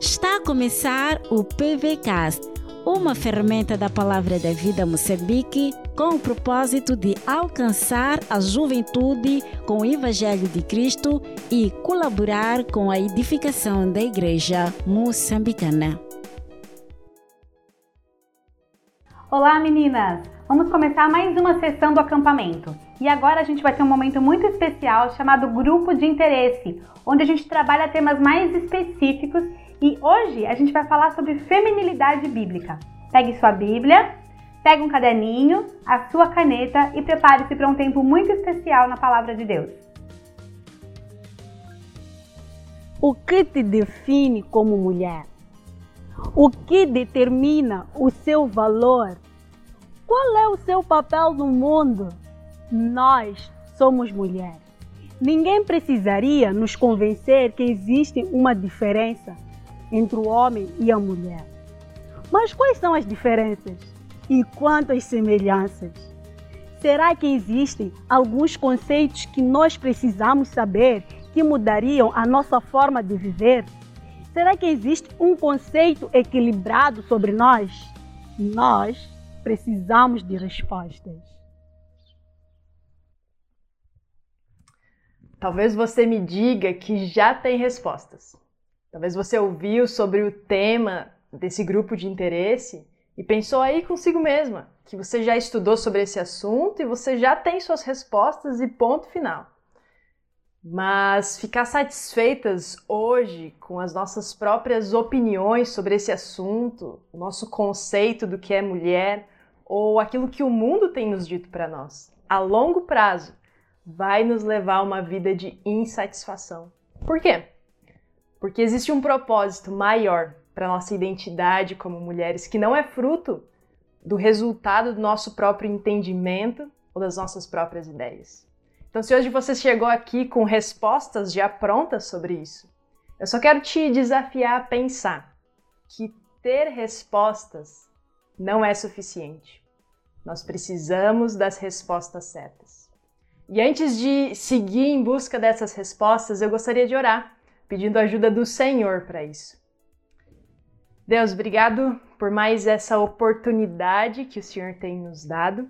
Está a começar o PVCast, uma ferramenta da Palavra da Vida Moçambique com o propósito de alcançar a juventude com o Evangelho de Cristo e colaborar com a edificação da Igreja moçambicana. Olá meninas! Vamos começar mais uma sessão do acampamento. E agora a gente vai ter um momento muito especial chamado Grupo de Interesse, onde a gente trabalha temas mais específicos e hoje a gente vai falar sobre feminilidade bíblica. Pegue sua Bíblia, pegue um caderninho, a sua caneta e prepare-se para um tempo muito especial na Palavra de Deus. O que te define como mulher? O que determina o seu valor? Qual é o seu papel no mundo? Nós somos mulheres. Ninguém precisaria nos convencer que existe uma diferença entre o homem e a mulher. Mas quais são as diferenças? E quantas semelhanças? Será que existem alguns conceitos que nós precisamos saber que mudariam a nossa forma de viver? Será que existe um conceito equilibrado sobre nós? Nós precisamos de respostas. Talvez você me diga que já tem respostas. Talvez você ouviu sobre o tema desse grupo de interesse e pensou aí consigo mesma que você já estudou sobre esse assunto e você já tem suas respostas e ponto final. Mas ficar satisfeitas hoje com as nossas próprias opiniões sobre esse assunto, o nosso conceito do que é mulher ou aquilo que o mundo tem nos dito para nós, a longo prazo, vai nos levar a uma vida de insatisfação. Por quê? Porque existe um propósito maior para nossa identidade como mulheres que não é fruto do resultado do nosso próprio entendimento ou das nossas próprias ideias. Então, se hoje você chegou aqui com respostas já prontas sobre isso, eu só quero te desafiar a pensar que ter respostas não é suficiente. Nós precisamos das respostas certas. E antes de seguir em busca dessas respostas, eu gostaria de orar pedindo ajuda do Senhor para isso. Deus, obrigado por mais essa oportunidade que o Senhor tem nos dado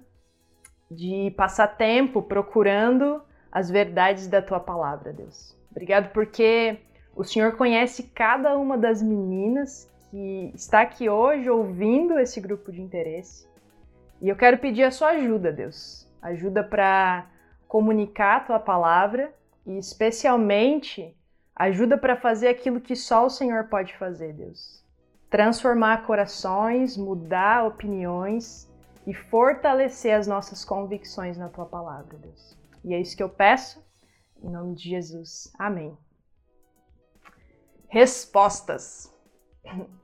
de passar tempo procurando as verdades da tua palavra, Deus. Obrigado porque o Senhor conhece cada uma das meninas que está aqui hoje ouvindo esse grupo de interesse. E eu quero pedir a sua ajuda, Deus. Ajuda para comunicar a tua palavra e especialmente Ajuda para fazer aquilo que só o Senhor pode fazer, Deus. Transformar corações, mudar opiniões e fortalecer as nossas convicções na tua palavra, Deus. E é isso que eu peço, em nome de Jesus. Amém. Respostas.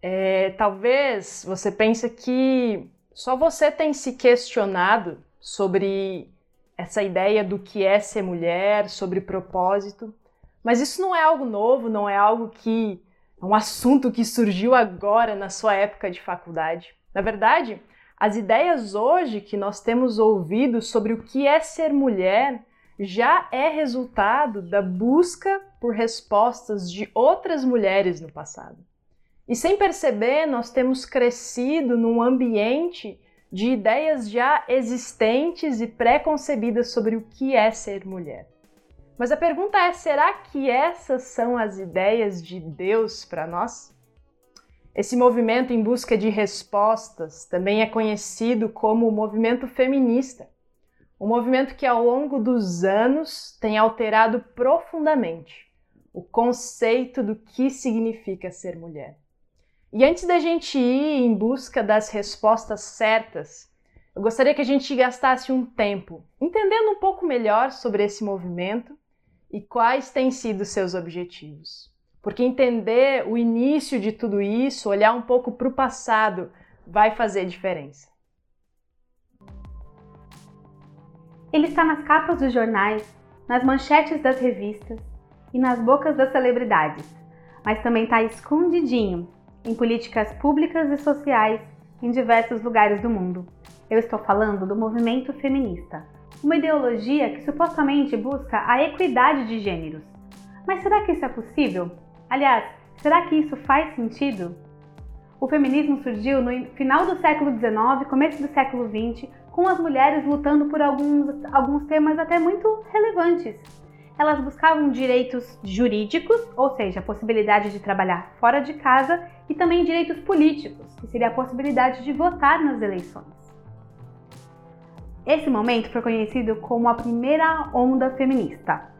É, talvez você pense que só você tem se questionado sobre essa ideia do que é ser mulher, sobre propósito. Mas isso não é algo novo, não é algo que é um assunto que surgiu agora na sua época de faculdade. Na verdade, as ideias hoje que nós temos ouvido sobre o que é ser mulher já é resultado da busca por respostas de outras mulheres no passado. E sem perceber, nós temos crescido num ambiente de ideias já existentes e pré-concebidas sobre o que é ser mulher. Mas a pergunta é: será que essas são as ideias de Deus para nós? Esse movimento em busca de respostas também é conhecido como o movimento feminista. Um movimento que ao longo dos anos tem alterado profundamente o conceito do que significa ser mulher. E antes da gente ir em busca das respostas certas, eu gostaria que a gente gastasse um tempo entendendo um pouco melhor sobre esse movimento e quais têm sido seus objetivos. Porque entender o início de tudo isso, olhar um pouco para o passado, vai fazer diferença. Ele está nas capas dos jornais, nas manchetes das revistas e nas bocas das celebridades, mas também está escondidinho em políticas públicas e sociais em diversos lugares do mundo. Eu estou falando do movimento feminista, uma ideologia que supostamente busca a equidade de gêneros. Mas será que isso é possível? Aliás, será que isso faz sentido? O feminismo surgiu no final do século XIX, começo do século XX, com as mulheres lutando por alguns, alguns temas até muito relevantes. Elas buscavam direitos jurídicos, ou seja, a possibilidade de trabalhar fora de casa, e também direitos políticos, que seria a possibilidade de votar nas eleições. Esse momento foi conhecido como a primeira onda feminista.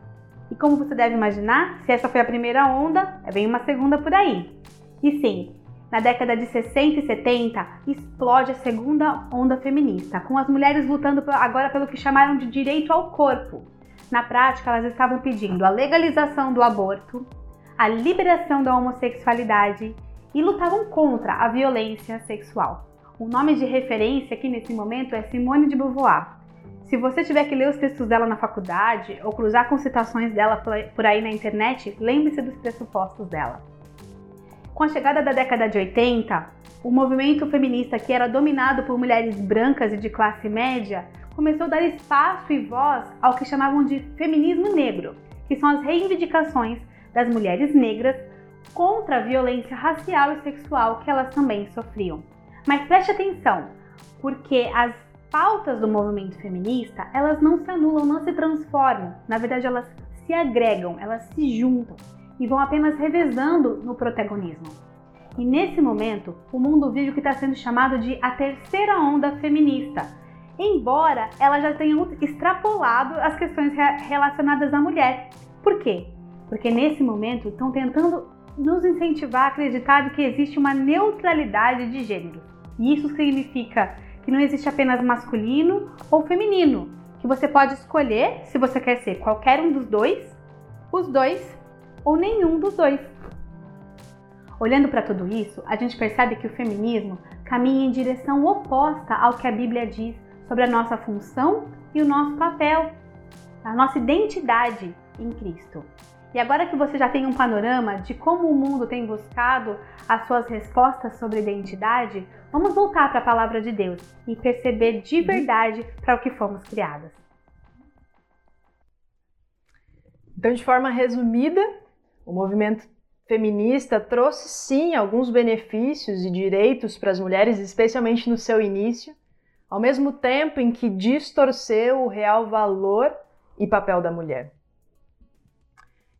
E como você deve imaginar, se essa foi a primeira onda, vem uma segunda por aí. E sim, na década de 60 e 70 explode a segunda onda feminista, com as mulheres lutando agora pelo que chamaram de direito ao corpo. Na prática, elas estavam pedindo a legalização do aborto, a liberação da homossexualidade e lutavam contra a violência sexual. O nome de referência aqui nesse momento é Simone de Beauvoir. Se você tiver que ler os textos dela na faculdade ou cruzar com citações dela por aí na internet, lembre-se dos pressupostos dela. Com a chegada da década de 80, o movimento feminista que era dominado por mulheres brancas e de classe média começou a dar espaço e voz ao que chamavam de feminismo negro, que são as reivindicações das mulheres negras contra a violência racial e sexual que elas também sofriam. Mas preste atenção, porque as pautas do movimento feminista, elas não se anulam, não se transformam. Na verdade, elas se agregam, elas se juntam e vão apenas revezando no protagonismo. E nesse momento, o mundo vive o que está sendo chamado de a terceira onda feminista, embora ela já tenha extrapolado as questões relacionadas à mulher. Por quê? Porque nesse momento estão tentando nos incentivar a acreditar que existe uma neutralidade de gênero. E isso significa que não existe apenas masculino ou feminino, que você pode escolher se você quer ser qualquer um dos dois, os dois ou nenhum dos dois. Olhando para tudo isso, a gente percebe que o feminismo caminha em direção oposta ao que a Bíblia diz sobre a nossa função e o nosso papel, a nossa identidade em Cristo. E agora que você já tem um panorama de como o mundo tem buscado as suas respostas sobre identidade, vamos voltar para a palavra de Deus e perceber de verdade para o que fomos criadas. Então, de forma resumida, o movimento feminista trouxe sim alguns benefícios e direitos para as mulheres, especialmente no seu início, ao mesmo tempo em que distorceu o real valor e papel da mulher.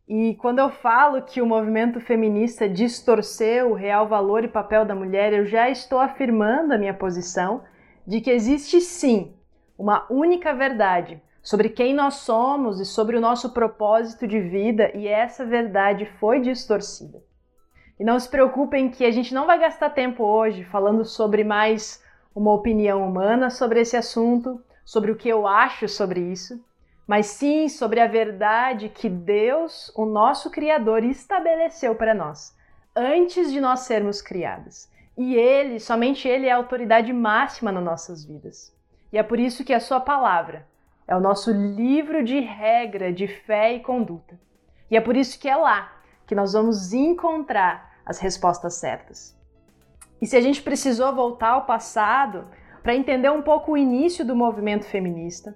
E quando eu falo que o movimento feminista distorceu o real valor e papel da mulher, eu já estou afirmando a minha posição de que existe sim uma única verdade sobre quem nós somos e sobre o nosso propósito de vida, e essa verdade foi distorcida. E não se preocupem que a gente não vai gastar tempo hoje falando sobre mais uma opinião humana sobre esse assunto, sobre o que eu acho sobre isso mas sim sobre a verdade que Deus, o nosso Criador, estabeleceu para nós, antes de nós sermos criadas. E Ele, somente Ele é a autoridade máxima nas nossas vidas. E é por isso que a Sua palavra é o nosso livro de regra de fé e conduta. E é por isso que é lá que nós vamos encontrar as respostas certas. E se a gente precisou voltar ao passado para entender um pouco o início do movimento feminista,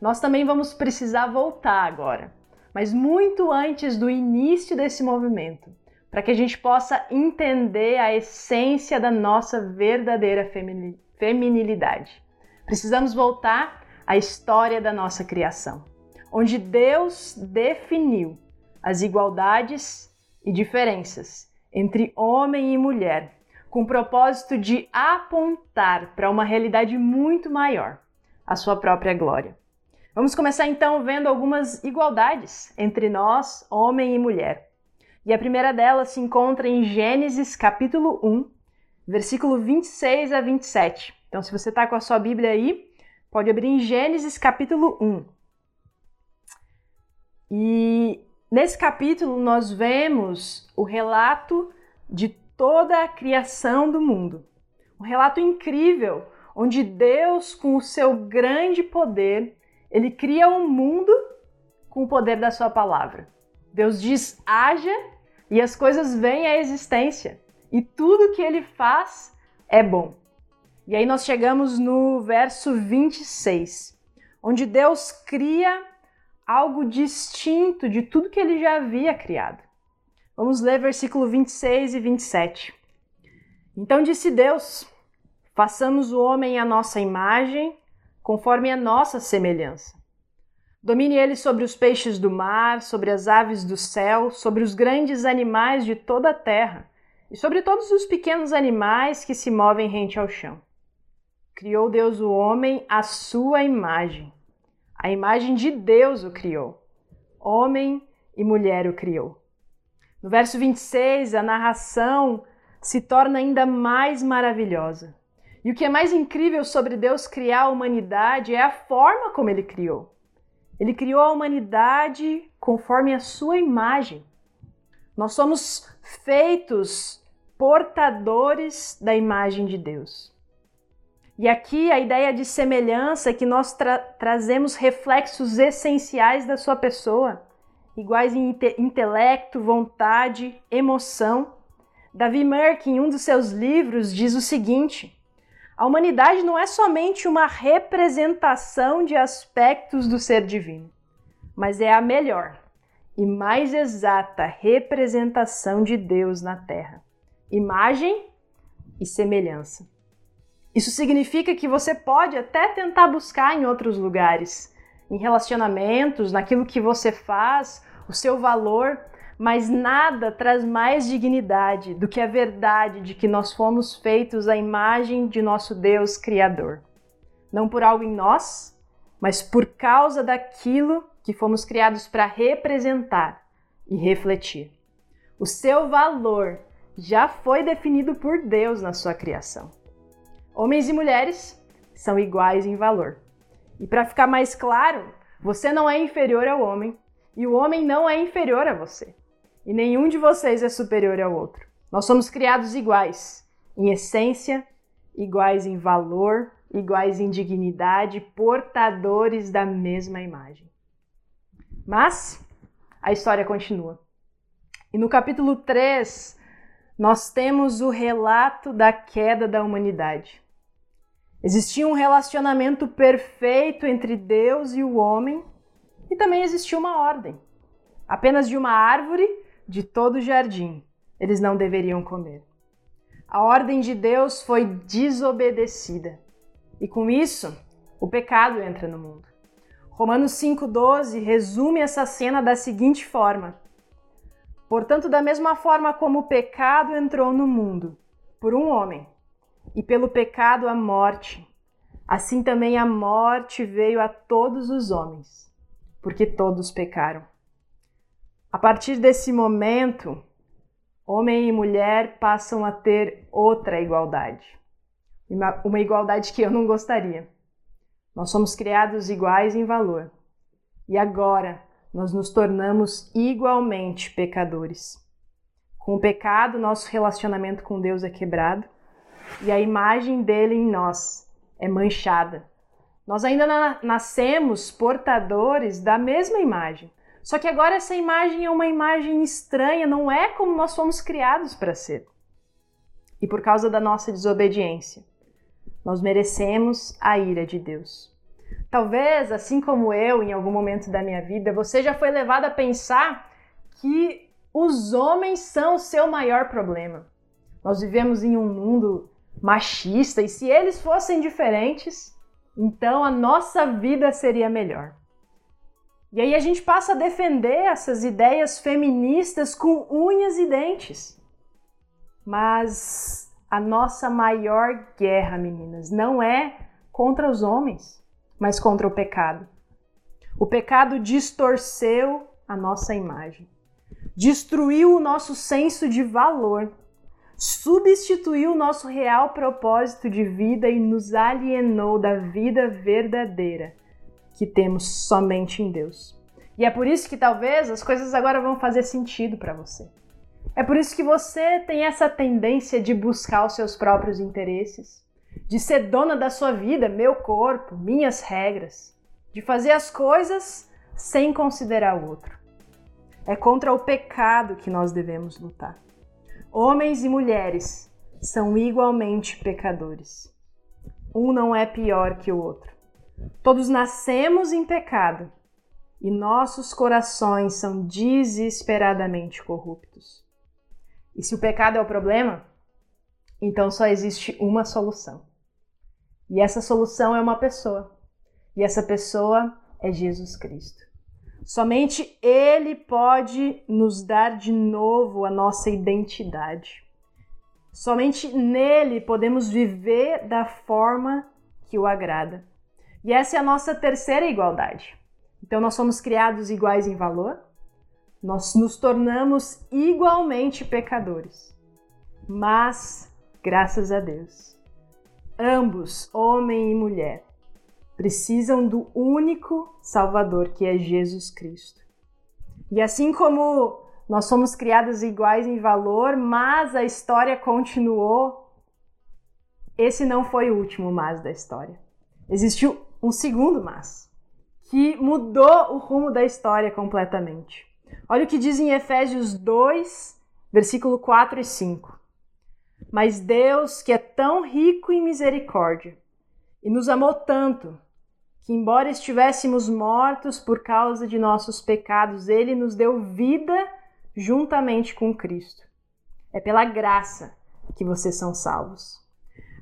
nós também vamos precisar voltar agora, mas muito antes do início desse movimento, para que a gente possa entender a essência da nossa verdadeira feminilidade. Precisamos voltar à história da nossa criação, onde Deus definiu as igualdades e diferenças entre homem e mulher, com o propósito de apontar para uma realidade muito maior, a sua própria glória. Vamos começar então vendo algumas igualdades entre nós, homem e mulher. E a primeira delas se encontra em Gênesis capítulo 1, versículo 26 a 27. Então, se você está com a sua Bíblia aí, pode abrir em Gênesis capítulo 1. E nesse capítulo nós vemos o relato de toda a criação do mundo. Um relato incrível, onde Deus, com o seu grande poder, ele cria um mundo com o poder da sua palavra. Deus diz: haja e as coisas vêm à existência. E tudo que ele faz é bom. E aí nós chegamos no verso 26, onde Deus cria algo distinto de tudo que ele já havia criado. Vamos ler versículo 26 e 27. Então disse Deus: Façamos o homem à nossa imagem, conforme a nossa semelhança. Domine ele sobre os peixes do mar, sobre as aves do céu, sobre os grandes animais de toda a terra e sobre todos os pequenos animais que se movem rente ao chão. Criou Deus o homem à sua imagem. A imagem de Deus o criou. Homem e mulher o criou. No verso 26, a narração se torna ainda mais maravilhosa. E o que é mais incrível sobre Deus criar a humanidade é a forma como ele criou. Ele criou a humanidade conforme a sua imagem. Nós somos feitos portadores da imagem de Deus. E aqui a ideia de semelhança é que nós tra trazemos reflexos essenciais da sua pessoa, iguais em inte intelecto, vontade, emoção. Davi Merck, em um dos seus livros, diz o seguinte: a humanidade não é somente uma representação de aspectos do ser divino, mas é a melhor e mais exata representação de Deus na Terra. Imagem e semelhança. Isso significa que você pode até tentar buscar em outros lugares, em relacionamentos, naquilo que você faz, o seu valor, mas nada traz mais dignidade do que a verdade de que nós fomos feitos à imagem de nosso Deus Criador. Não por algo em nós, mas por causa daquilo que fomos criados para representar e refletir. O seu valor já foi definido por Deus na sua criação. Homens e mulheres são iguais em valor. E para ficar mais claro, você não é inferior ao homem e o homem não é inferior a você. E nenhum de vocês é superior ao outro. Nós somos criados iguais em essência, iguais em valor, iguais em dignidade, portadores da mesma imagem. Mas a história continua. E no capítulo 3, nós temos o relato da queda da humanidade. Existia um relacionamento perfeito entre Deus e o homem, e também existia uma ordem. Apenas de uma árvore de todo o jardim eles não deveriam comer. A ordem de Deus foi desobedecida, e com isso, o pecado entra no mundo. Romanos 5,12 resume essa cena da seguinte forma: Portanto, da mesma forma como o pecado entrou no mundo por um homem, e pelo pecado a morte. Assim também a morte veio a todos os homens, porque todos pecaram. A partir desse momento, homem e mulher passam a ter outra igualdade. Uma igualdade que eu não gostaria. Nós somos criados iguais em valor. E agora nós nos tornamos igualmente pecadores. Com o pecado, nosso relacionamento com Deus é quebrado e a imagem dele em nós é manchada. Nós ainda na nascemos portadores da mesma imagem. Só que agora essa imagem é uma imagem estranha, não é como nós fomos criados para ser. E por causa da nossa desobediência, nós merecemos a ira de Deus. Talvez, assim como eu, em algum momento da minha vida, você já foi levado a pensar que os homens são o seu maior problema. Nós vivemos em um mundo machista, e se eles fossem diferentes, então a nossa vida seria melhor. E aí a gente passa a defender essas ideias feministas com unhas e dentes. Mas a nossa maior guerra, meninas, não é contra os homens, mas contra o pecado. O pecado distorceu a nossa imagem, destruiu o nosso senso de valor substituiu o nosso real propósito de vida e nos alienou da vida verdadeira que temos somente em Deus. E é por isso que talvez as coisas agora vão fazer sentido para você. É por isso que você tem essa tendência de buscar os seus próprios interesses, de ser dona da sua vida, meu corpo, minhas regras, de fazer as coisas sem considerar o outro. É contra o pecado que nós devemos lutar. Homens e mulheres são igualmente pecadores. Um não é pior que o outro. Todos nascemos em pecado e nossos corações são desesperadamente corruptos. E se o pecado é o problema, então só existe uma solução. E essa solução é uma pessoa. E essa pessoa é Jesus Cristo. Somente Ele pode nos dar de novo a nossa identidade. Somente nele podemos viver da forma que o agrada. E essa é a nossa terceira igualdade. Então, nós somos criados iguais em valor, nós nos tornamos igualmente pecadores. Mas, graças a Deus, ambos, homem e mulher, precisam do único Salvador que é Jesus Cristo. E assim como nós somos criados iguais em valor, mas a história continuou, esse não foi o último mas da história. Existiu um segundo mas que mudou o rumo da história completamente. Olha o que diz em Efésios 2, versículo 4 e 5. Mas Deus, que é tão rico em misericórdia, e nos amou tanto, que embora estivéssemos mortos por causa de nossos pecados, ele nos deu vida juntamente com Cristo. É pela graça que vocês são salvos.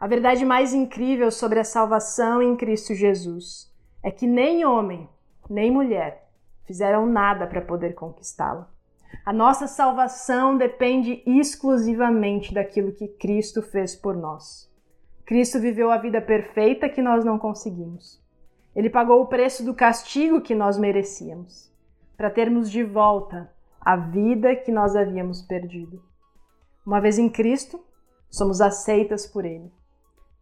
A verdade mais incrível sobre a salvação em Cristo Jesus é que nem homem, nem mulher fizeram nada para poder conquistá-la. A nossa salvação depende exclusivamente daquilo que Cristo fez por nós. Cristo viveu a vida perfeita que nós não conseguimos. Ele pagou o preço do castigo que nós merecíamos, para termos de volta a vida que nós havíamos perdido. Uma vez em Cristo, somos aceitas por Ele.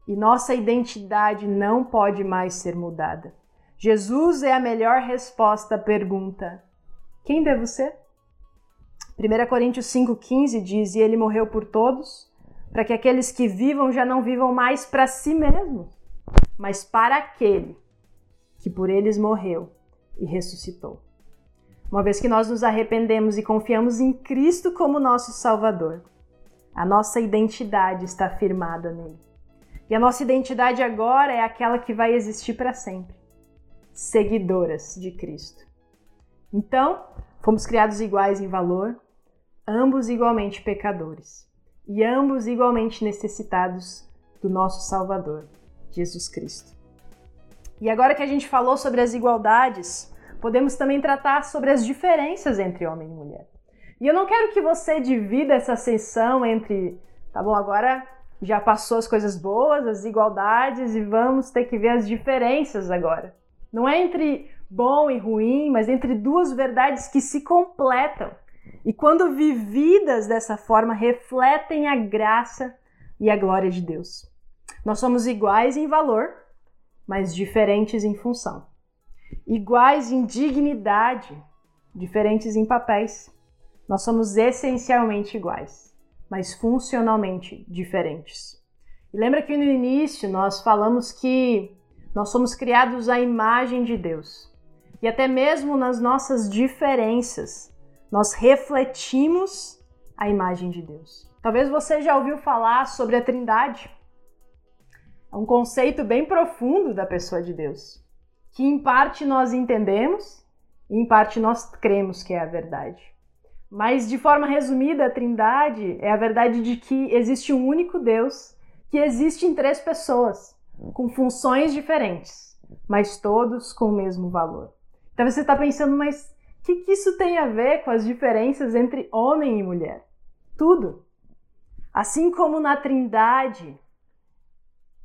E nossa identidade não pode mais ser mudada. Jesus é a melhor resposta à pergunta: quem devo ser? 1 Coríntios 5,15 diz: E ele morreu por todos, para que aqueles que vivam já não vivam mais para si mesmos, mas para aquele que por eles morreu e ressuscitou. Uma vez que nós nos arrependemos e confiamos em Cristo como nosso Salvador, a nossa identidade está firmada nele. E a nossa identidade agora é aquela que vai existir para sempre seguidoras de Cristo. Então, fomos criados iguais em valor, ambos igualmente pecadores e ambos igualmente necessitados do nosso Salvador, Jesus Cristo. E agora que a gente falou sobre as igualdades, podemos também tratar sobre as diferenças entre homem e mulher. E eu não quero que você divida essa sessão entre, tá bom, agora já passou as coisas boas, as igualdades e vamos ter que ver as diferenças agora. Não é entre bom e ruim, mas entre duas verdades que se completam. E quando vividas dessa forma, refletem a graça e a glória de Deus. Nós somos iguais em valor, mas diferentes em função. Iguais em dignidade, diferentes em papéis. Nós somos essencialmente iguais, mas funcionalmente diferentes. E lembra que no início nós falamos que nós somos criados à imagem de Deus. E até mesmo nas nossas diferenças, nós refletimos a imagem de Deus. Talvez você já ouviu falar sobre a Trindade. É um conceito bem profundo da pessoa de Deus, que em parte nós entendemos e em parte nós cremos que é a verdade. Mas de forma resumida, a Trindade é a verdade de que existe um único Deus que existe em três pessoas com funções diferentes, mas todos com o mesmo valor. Então você está pensando, mas o que, que isso tem a ver com as diferenças entre homem e mulher? Tudo. Assim como na Trindade,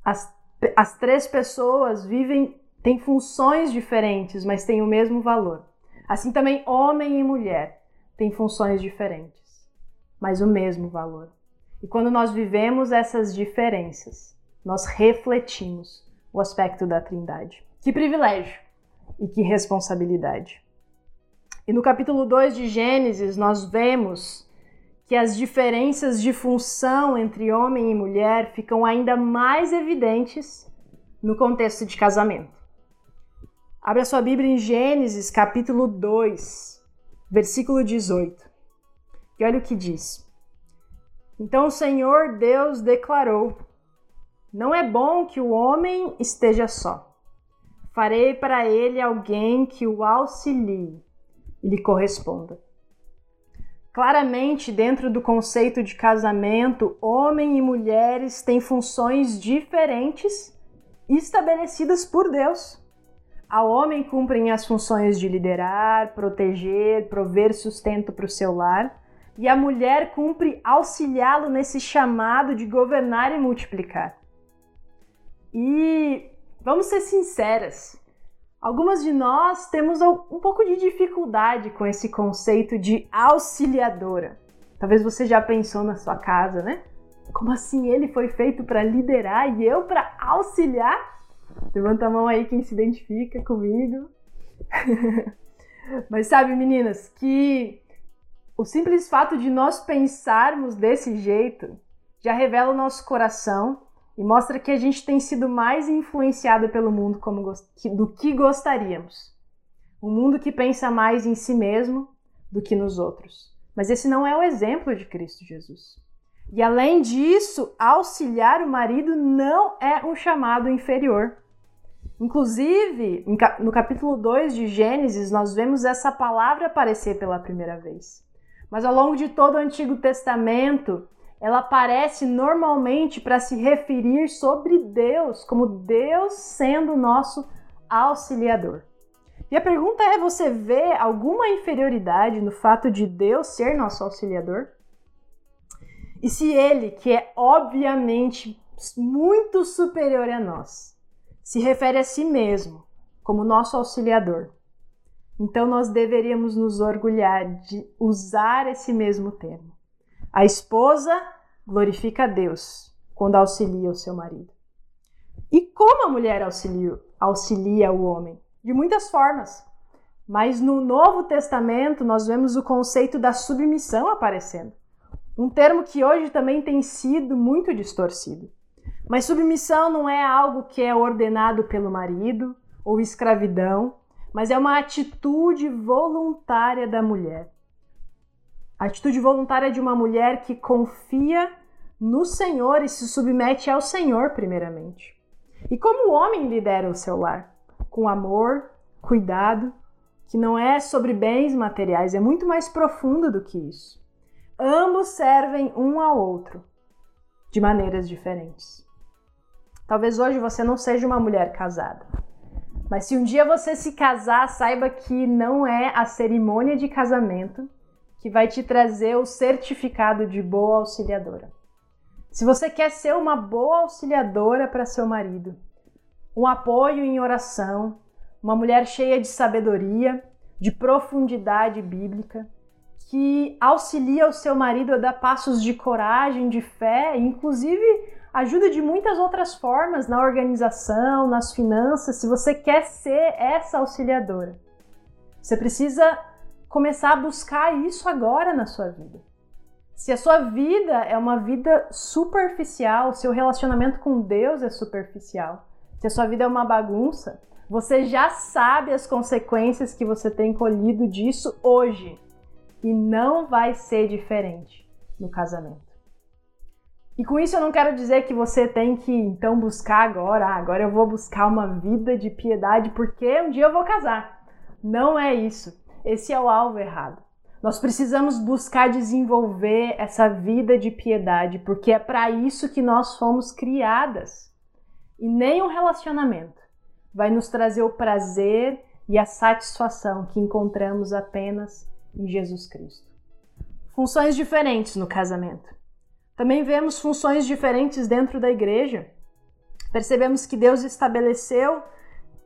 as, as três pessoas vivem, têm funções diferentes, mas têm o mesmo valor. Assim também homem e mulher têm funções diferentes, mas o mesmo valor. E quando nós vivemos essas diferenças, nós refletimos o aspecto da Trindade. Que privilégio e que responsabilidade. E no capítulo 2 de Gênesis, nós vemos que as diferenças de função entre homem e mulher ficam ainda mais evidentes no contexto de casamento. Abra sua Bíblia em Gênesis, capítulo 2, versículo 18. E olha o que diz. Então o Senhor Deus declarou: não é bom que o homem esteja só. Farei para ele alguém que o auxilie e lhe corresponda. Claramente, dentro do conceito de casamento, homem e mulheres têm funções diferentes estabelecidas por Deus. Ao homem cumprem as funções de liderar, proteger, prover sustento para o seu lar, e a mulher cumpre auxiliá-lo nesse chamado de governar e multiplicar. E vamos ser sinceras, algumas de nós temos um pouco de dificuldade com esse conceito de auxiliadora. Talvez você já pensou na sua casa, né? Como assim ele foi feito para liderar e eu para auxiliar? Levanta a mão aí quem se identifica comigo. Mas sabe, meninas, que o simples fato de nós pensarmos desse jeito já revela o nosso coração e mostra que a gente tem sido mais influenciado pelo mundo como, do que gostaríamos. Um mundo que pensa mais em si mesmo do que nos outros. Mas esse não é o exemplo de Cristo Jesus. E além disso, auxiliar o marido não é um chamado inferior. Inclusive, no capítulo 2 de Gênesis, nós vemos essa palavra aparecer pela primeira vez. Mas ao longo de todo o Antigo Testamento, ela aparece normalmente para se referir sobre Deus, como Deus sendo nosso auxiliador. E a pergunta é: você vê alguma inferioridade no fato de Deus ser nosso auxiliador? E se ele, que é obviamente muito superior a nós, se refere a si mesmo como nosso auxiliador, então nós deveríamos nos orgulhar de usar esse mesmo termo. A esposa glorifica a Deus quando auxilia o seu marido. E como a mulher auxilia, auxilia o homem? De muitas formas. Mas no Novo Testamento nós vemos o conceito da submissão aparecendo. Um termo que hoje também tem sido muito distorcido. Mas submissão não é algo que é ordenado pelo marido ou escravidão, mas é uma atitude voluntária da mulher. A atitude voluntária de uma mulher que confia no Senhor e se submete ao Senhor, primeiramente. E como o homem lidera o seu lar? Com amor, cuidado, que não é sobre bens materiais, é muito mais profundo do que isso. Ambos servem um ao outro de maneiras diferentes. Talvez hoje você não seja uma mulher casada, mas se um dia você se casar, saiba que não é a cerimônia de casamento que vai te trazer o certificado de boa auxiliadora. Se você quer ser uma boa auxiliadora para seu marido, um apoio em oração, uma mulher cheia de sabedoria, de profundidade bíblica, que auxilia o seu marido a dar passos de coragem, de fé, inclusive ajuda de muitas outras formas na organização, nas finanças. Se você quer ser essa auxiliadora, você precisa começar a buscar isso agora na sua vida. Se a sua vida é uma vida superficial, seu relacionamento com Deus é superficial, se a sua vida é uma bagunça, você já sabe as consequências que você tem colhido disso hoje e não vai ser diferente no casamento. E com isso eu não quero dizer que você tem que então buscar agora, ah, agora eu vou buscar uma vida de piedade porque um dia eu vou casar. Não é isso. Esse é o alvo errado. Nós precisamos buscar desenvolver essa vida de piedade, porque é para isso que nós fomos criadas. E nem um relacionamento vai nos trazer o prazer e a satisfação que encontramos apenas em Jesus Cristo. Funções diferentes no casamento. Também vemos funções diferentes dentro da igreja. Percebemos que Deus estabeleceu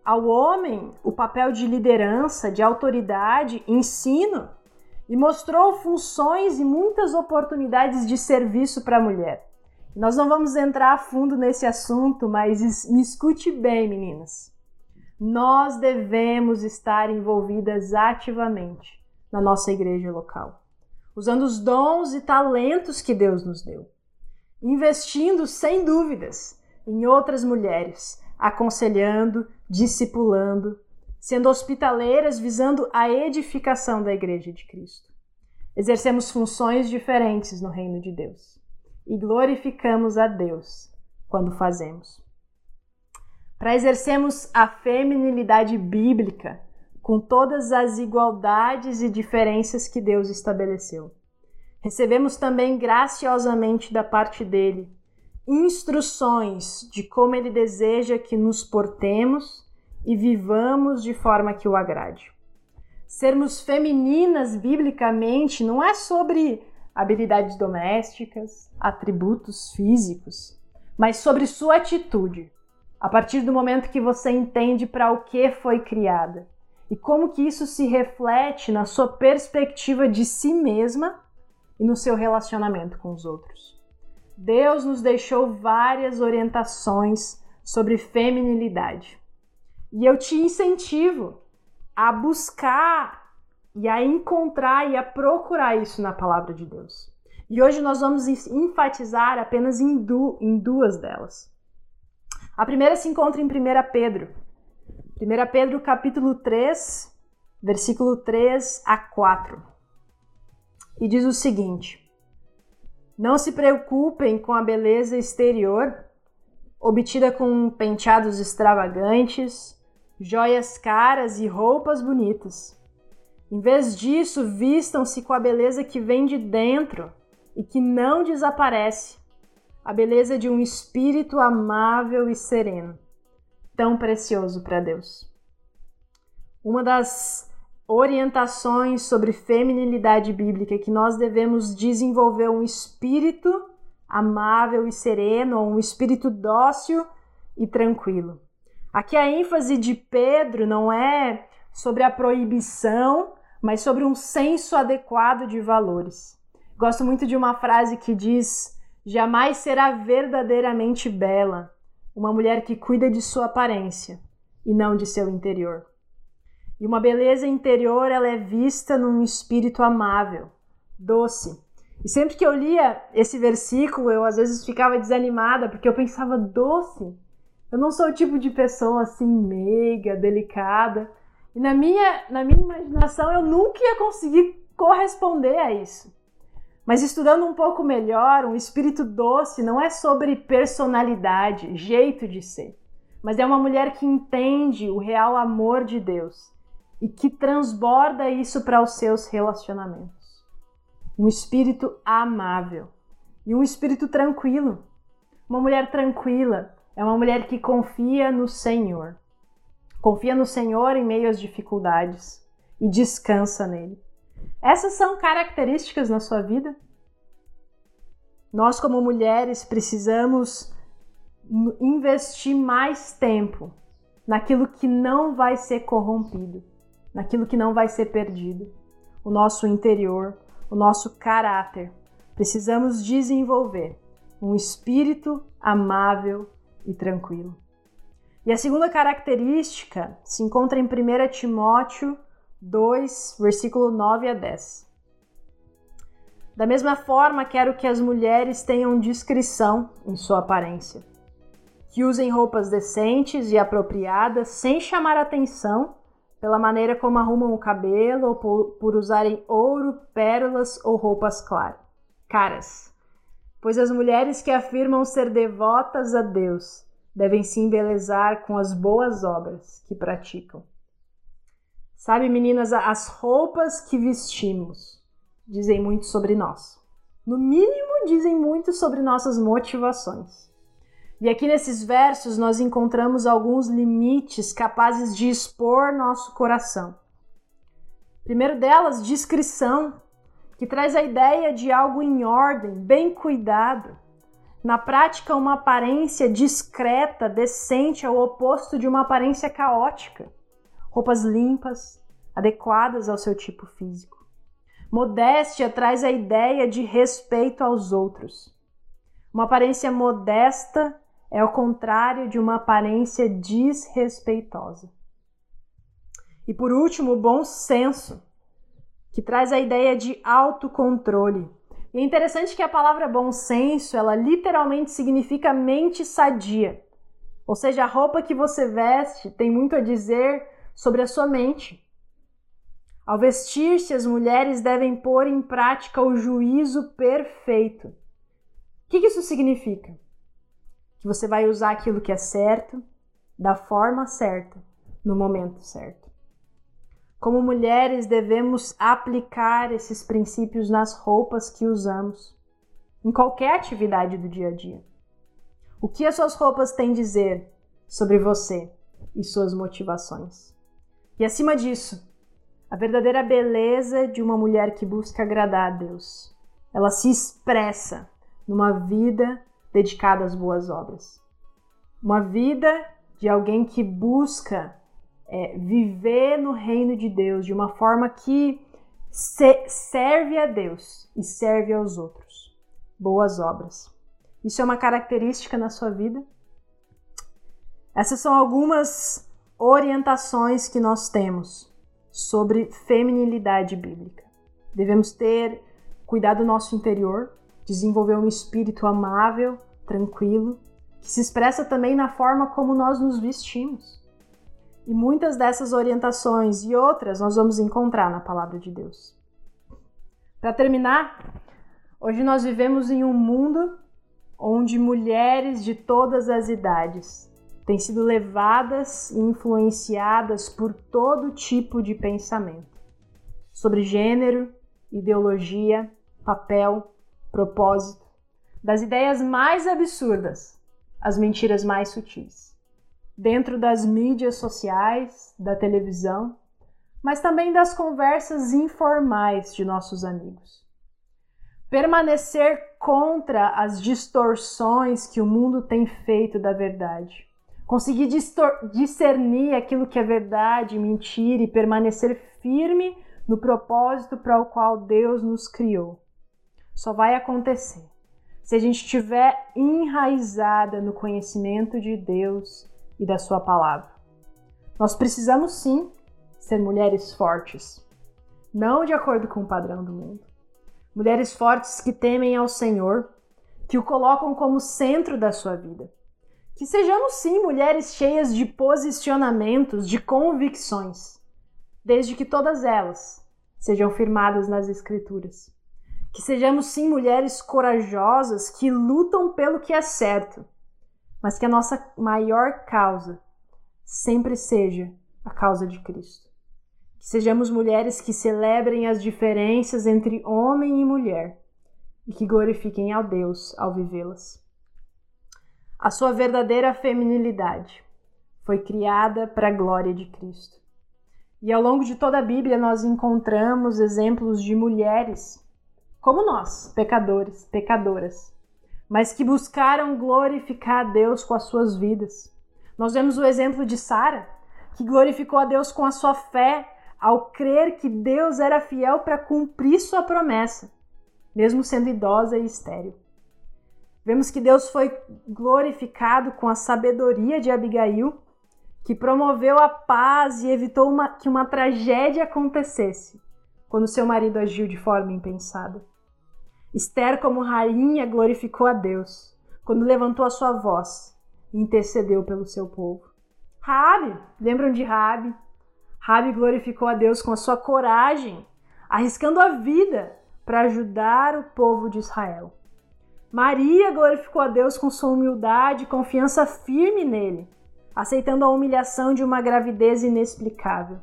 ao homem o papel de liderança, de autoridade, ensino e mostrou funções e muitas oportunidades de serviço para a mulher. Nós não vamos entrar a fundo nesse assunto, mas me escute bem, meninas. Nós devemos estar envolvidas ativamente na nossa igreja local, usando os dons e talentos que Deus nos deu, investindo sem dúvidas em outras mulheres, aconselhando, discipulando, sendo hospitaleiras visando a edificação da igreja de Cristo. Exercemos funções diferentes no reino de Deus e glorificamos a Deus quando fazemos. para exercermos a feminilidade bíblica com todas as igualdades e diferenças que Deus estabeleceu. Recebemos também graciosamente da parte dele instruções de como ele deseja que nos portemos e vivamos de forma que o agrade. Sermos femininas biblicamente não é sobre habilidades domésticas, atributos físicos, mas sobre sua atitude, a partir do momento que você entende para o que foi criada e como que isso se reflete na sua perspectiva de si mesma e no seu relacionamento com os outros. Deus nos deixou várias orientações sobre feminilidade. E eu te incentivo a buscar e a encontrar e a procurar isso na palavra de Deus. E hoje nós vamos enfatizar apenas em, du em duas delas. A primeira se encontra em 1 Pedro. 1 Pedro capítulo 3, versículo 3 a 4. E diz o seguinte: Não se preocupem com a beleza exterior, obtida com penteados extravagantes, joias caras e roupas bonitas. Em vez disso, vistam-se com a beleza que vem de dentro e que não desaparece a beleza de um espírito amável e sereno, tão precioso para Deus. Uma das orientações sobre feminilidade bíblica que nós devemos desenvolver um espírito amável e sereno, um espírito dócil e tranquilo. Aqui a ênfase de Pedro não é sobre a proibição, mas sobre um senso adequado de valores. Gosto muito de uma frase que diz: jamais será verdadeiramente bela uma mulher que cuida de sua aparência e não de seu interior. E uma beleza interior ela é vista num espírito amável, doce. E sempre que eu lia esse versículo, eu às vezes ficava desanimada porque eu pensava doce. Eu não sou o tipo de pessoa assim meiga, delicada. E na minha, na minha imaginação eu nunca ia conseguir corresponder a isso. Mas estudando um pouco melhor, um espírito doce não é sobre personalidade, jeito de ser, mas é uma mulher que entende o real amor de Deus e que transborda isso para os seus relacionamentos. Um espírito amável e um espírito tranquilo. Uma mulher tranquila é uma mulher que confia no Senhor. Confia no Senhor em meio às dificuldades e descansa nele. Essas são características na sua vida? Nós, como mulheres, precisamos investir mais tempo naquilo que não vai ser corrompido, naquilo que não vai ser perdido. O nosso interior, o nosso caráter. Precisamos desenvolver um espírito amável e tranquilo. E a segunda característica se encontra em 1 Timóteo 2, versículo 9 a 10. Da mesma forma, quero que as mulheres tenham discrição em sua aparência, que usem roupas decentes e apropriadas sem chamar atenção pela maneira como arrumam o cabelo ou por, por usarem ouro, pérolas ou roupas claras, caras. Pois as mulheres que afirmam ser devotas a Deus devem se embelezar com as boas obras que praticam. Sabe, meninas, as roupas que vestimos dizem muito sobre nós. No mínimo, dizem muito sobre nossas motivações. E aqui nesses versos nós encontramos alguns limites capazes de expor nosso coração. Primeiro delas, discrição, que traz a ideia de algo em ordem, bem cuidado. Na prática, uma aparência discreta, decente, é o oposto de uma aparência caótica roupas limpas, adequadas ao seu tipo físico. Modéstia traz a ideia de respeito aos outros. Uma aparência modesta é o contrário de uma aparência desrespeitosa. E por último, o bom senso, que traz a ideia de autocontrole. E é interessante que a palavra bom senso, ela literalmente significa mente sadia. Ou seja, a roupa que você veste tem muito a dizer sobre a sua mente. Ao vestir-se, as mulheres devem pôr em prática o juízo perfeito. O que isso significa? Que você vai usar aquilo que é certo, da forma certa, no momento certo. Como mulheres, devemos aplicar esses princípios nas roupas que usamos, em qualquer atividade do dia a dia. O que as suas roupas têm a dizer sobre você e suas motivações? E acima disso, a verdadeira beleza de uma mulher que busca agradar a Deus. Ela se expressa numa vida dedicada às boas obras. Uma vida de alguém que busca é, viver no reino de Deus de uma forma que se, serve a Deus e serve aos outros. Boas obras. Isso é uma característica na sua vida? Essas são algumas orientações que nós temos sobre feminilidade bíblica. Devemos ter cuidado do nosso interior, desenvolver um espírito amável, tranquilo, que se expressa também na forma como nós nos vestimos. E muitas dessas orientações e outras nós vamos encontrar na palavra de Deus. Para terminar, hoje nós vivemos em um mundo onde mulheres de todas as idades têm sido levadas e influenciadas por todo tipo de pensamento sobre gênero, ideologia, papel, propósito, das ideias mais absurdas às mentiras mais sutis, dentro das mídias sociais, da televisão, mas também das conversas informais de nossos amigos. Permanecer contra as distorções que o mundo tem feito da verdade conseguir discernir aquilo que é verdade, mentira e permanecer firme no propósito para o qual Deus nos criou. Só vai acontecer se a gente estiver enraizada no conhecimento de Deus e da Sua palavra. Nós precisamos sim ser mulheres fortes, não de acordo com o padrão do mundo. Mulheres fortes que temem ao Senhor, que o colocam como centro da sua vida que sejamos sim mulheres cheias de posicionamentos, de convicções, desde que todas elas sejam firmadas nas Escrituras. Que sejamos sim mulheres corajosas que lutam pelo que é certo, mas que a nossa maior causa sempre seja a causa de Cristo. Que sejamos mulheres que celebrem as diferenças entre homem e mulher e que glorifiquem ao Deus ao vivê-las. A sua verdadeira feminilidade foi criada para a glória de Cristo. E ao longo de toda a Bíblia nós encontramos exemplos de mulheres como nós, pecadores, pecadoras, mas que buscaram glorificar a Deus com as suas vidas. Nós vemos o exemplo de Sara, que glorificou a Deus com a sua fé ao crer que Deus era fiel para cumprir sua promessa, mesmo sendo idosa e estéril. Vemos que Deus foi glorificado com a sabedoria de Abigail, que promoveu a paz e evitou uma, que uma tragédia acontecesse quando seu marido agiu de forma impensada. Esther, como rainha, glorificou a Deus quando levantou a sua voz e intercedeu pelo seu povo. Rabi, lembram de Rabi? Rabi glorificou a Deus com a sua coragem, arriscando a vida para ajudar o povo de Israel. Maria glorificou a Deus com sua humildade e confiança firme nele, aceitando a humilhação de uma gravidez inexplicável,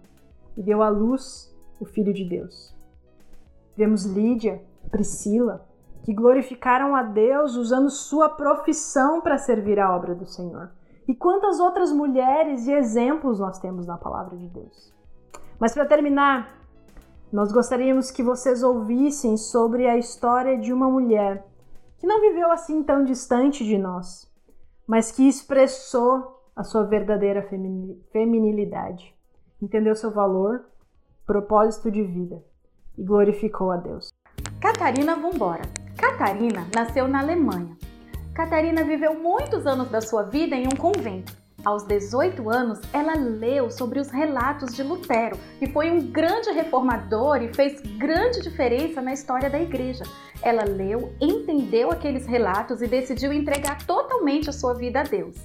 e deu à luz o Filho de Deus. Vemos Lídia, Priscila, que glorificaram a Deus usando sua profissão para servir a obra do Senhor. E quantas outras mulheres e exemplos nós temos na palavra de Deus. Mas para terminar, nós gostaríamos que vocês ouvissem sobre a história de uma mulher que não viveu assim tão distante de nós, mas que expressou a sua verdadeira feminilidade, entendeu seu valor, propósito de vida e glorificou a Deus. Catarina Vambora. Catarina nasceu na Alemanha. Catarina viveu muitos anos da sua vida em um convento. Aos 18 anos, ela leu sobre os relatos de Lutero, que foi um grande reformador e fez grande diferença na história da igreja. Ela leu, entendeu aqueles relatos e decidiu entregar totalmente a sua vida a Deus.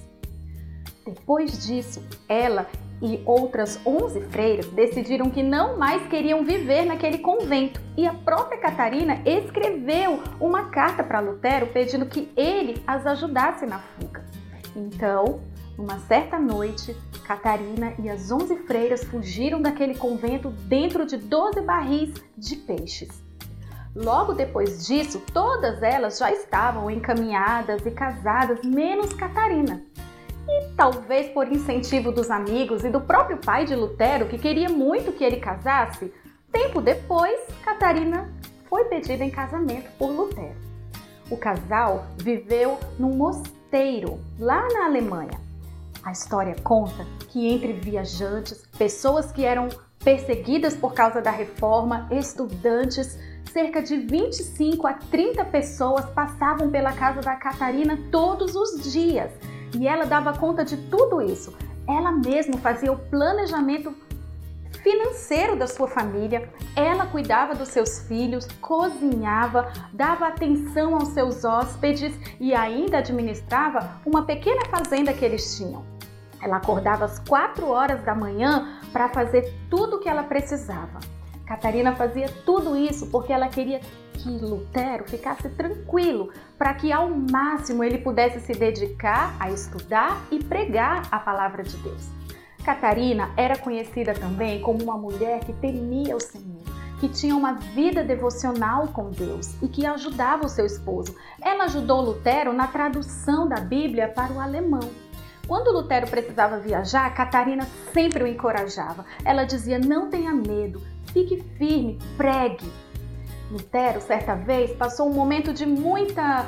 Depois disso, ela e outras 11 freiras decidiram que não mais queriam viver naquele convento e a própria Catarina escreveu uma carta para Lutero pedindo que ele as ajudasse na fuga. Então, Numa certa noite, Catarina e as onze freiras fugiram daquele convento dentro de doze barris de peixes. Logo depois disso, todas elas já estavam encaminhadas e casadas, menos Catarina. E talvez por incentivo dos amigos e do próprio pai de Lutero, que queria muito que ele casasse, tempo depois, Catarina foi pedida em casamento por Lutero. O casal viveu num mosteiro lá na Alemanha. A história conta que entre viajantes, pessoas que eram perseguidas por causa da reforma, estudantes, cerca de 25 a 30 pessoas passavam pela casa da Catarina todos os dias e ela dava conta de tudo isso. Ela mesma fazia o planejamento financeiro da sua família, ela cuidava dos seus filhos, cozinhava, dava atenção aos seus hóspedes e ainda administrava uma pequena fazenda que eles tinham. Ela acordava às 4 horas da manhã para fazer tudo o que ela precisava. Catarina fazia tudo isso porque ela queria que Lutero ficasse tranquilo, para que ao máximo ele pudesse se dedicar a estudar e pregar a palavra de Deus. Catarina era conhecida também como uma mulher que temia o Senhor, que tinha uma vida devocional com Deus e que ajudava o seu esposo. Ela ajudou Lutero na tradução da Bíblia para o alemão. Quando Lutero precisava viajar, Catarina sempre o encorajava. Ela dizia: Não tenha medo, fique firme, pregue. Lutero, certa vez, passou um momento de muita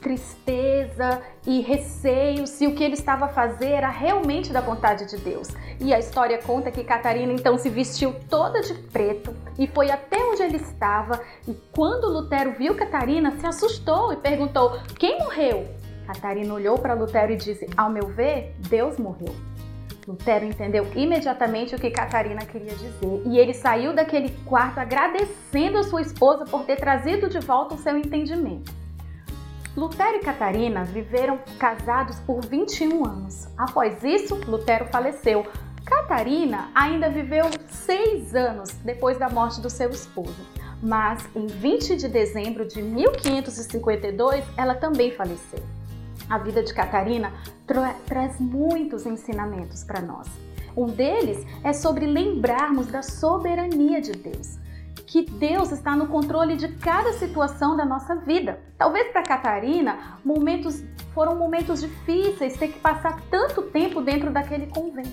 tristeza e receio se o que ele estava a fazer era realmente da vontade de Deus. E a história conta que Catarina então se vestiu toda de preto e foi até onde ele estava. E quando Lutero viu Catarina, se assustou e perguntou: Quem morreu? Catarina olhou para Lutero e disse: Ao meu ver, Deus morreu. Lutero entendeu imediatamente o que Catarina queria dizer e ele saiu daquele quarto agradecendo a sua esposa por ter trazido de volta o seu entendimento. Lutero e Catarina viveram casados por 21 anos. Após isso, Lutero faleceu. Catarina ainda viveu seis anos depois da morte do seu esposo, mas em 20 de dezembro de 1552 ela também faleceu. A vida de Catarina tra traz muitos ensinamentos para nós. Um deles é sobre lembrarmos da soberania de Deus, que Deus está no controle de cada situação da nossa vida. Talvez para Catarina, momentos foram momentos difíceis, ter que passar tanto tempo dentro daquele convento,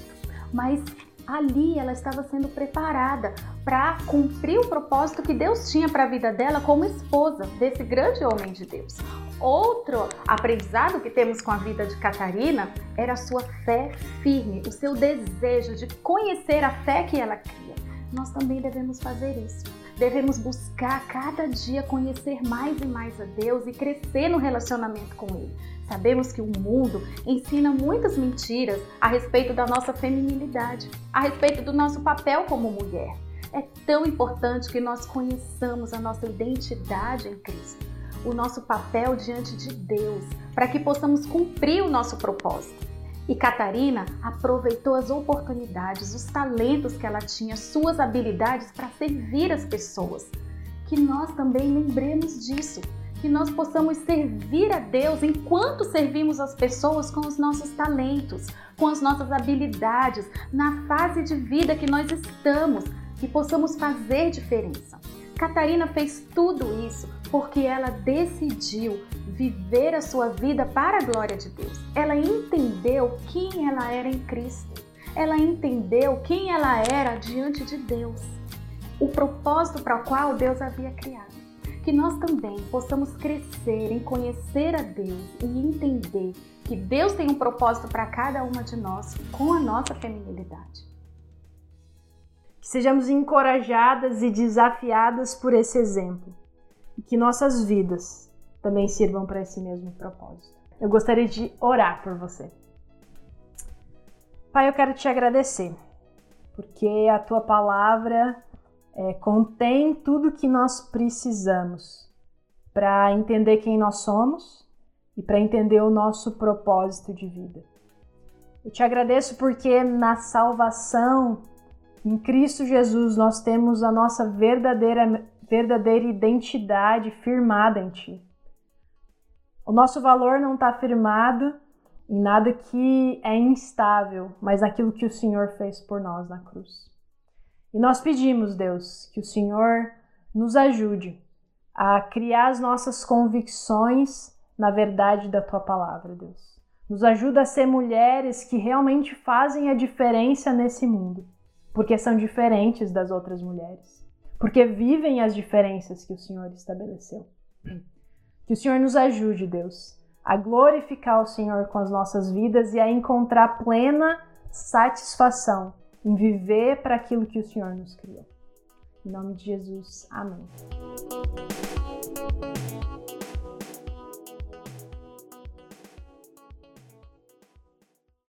mas ali ela estava sendo preparada para cumprir o propósito que Deus tinha para a vida dela como esposa desse grande homem de Deus. Outro aprendizado que temos com a vida de Catarina era a sua fé firme, o seu desejo de conhecer a fé que ela cria. Nós também devemos fazer isso. Devemos buscar cada dia conhecer mais e mais a Deus e crescer no relacionamento com Ele. Sabemos que o mundo ensina muitas mentiras a respeito da nossa feminilidade, a respeito do nosso papel como mulher. É tão importante que nós conheçamos a nossa identidade em Cristo o nosso papel diante de Deus, para que possamos cumprir o nosso propósito. E Catarina aproveitou as oportunidades, os talentos que ela tinha, suas habilidades para servir as pessoas. Que nós também lembremos disso, que nós possamos servir a Deus enquanto servimos as pessoas com os nossos talentos, com as nossas habilidades, na fase de vida que nós estamos, que possamos fazer diferença. Catarina fez tudo isso porque ela decidiu viver a sua vida para a glória de Deus. Ela entendeu quem ela era em Cristo. Ela entendeu quem ela era diante de Deus. O propósito para o qual Deus havia criado. Que nós também possamos crescer em conhecer a Deus e entender que Deus tem um propósito para cada uma de nós com a nossa feminilidade. Que sejamos encorajadas e desafiadas por esse exemplo e que nossas vidas também sirvam para esse mesmo propósito. Eu gostaria de orar por você. Pai, eu quero te agradecer, porque a tua palavra é, contém tudo que nós precisamos para entender quem nós somos e para entender o nosso propósito de vida. Eu te agradeço porque na salvação em Cristo Jesus nós temos a nossa verdadeira, verdadeira identidade firmada em Ti. O nosso valor não está firmado em nada que é instável, mas naquilo que o Senhor fez por nós na cruz. E nós pedimos, Deus, que o Senhor nos ajude a criar as nossas convicções na verdade da tua palavra, Deus. Nos ajuda a ser mulheres que realmente fazem a diferença nesse mundo, porque são diferentes das outras mulheres, porque vivem as diferenças que o Senhor estabeleceu. Que o Senhor nos ajude, Deus, a glorificar o Senhor com as nossas vidas e a encontrar plena satisfação em viver para aquilo que o Senhor nos criou. Em nome de Jesus, amém.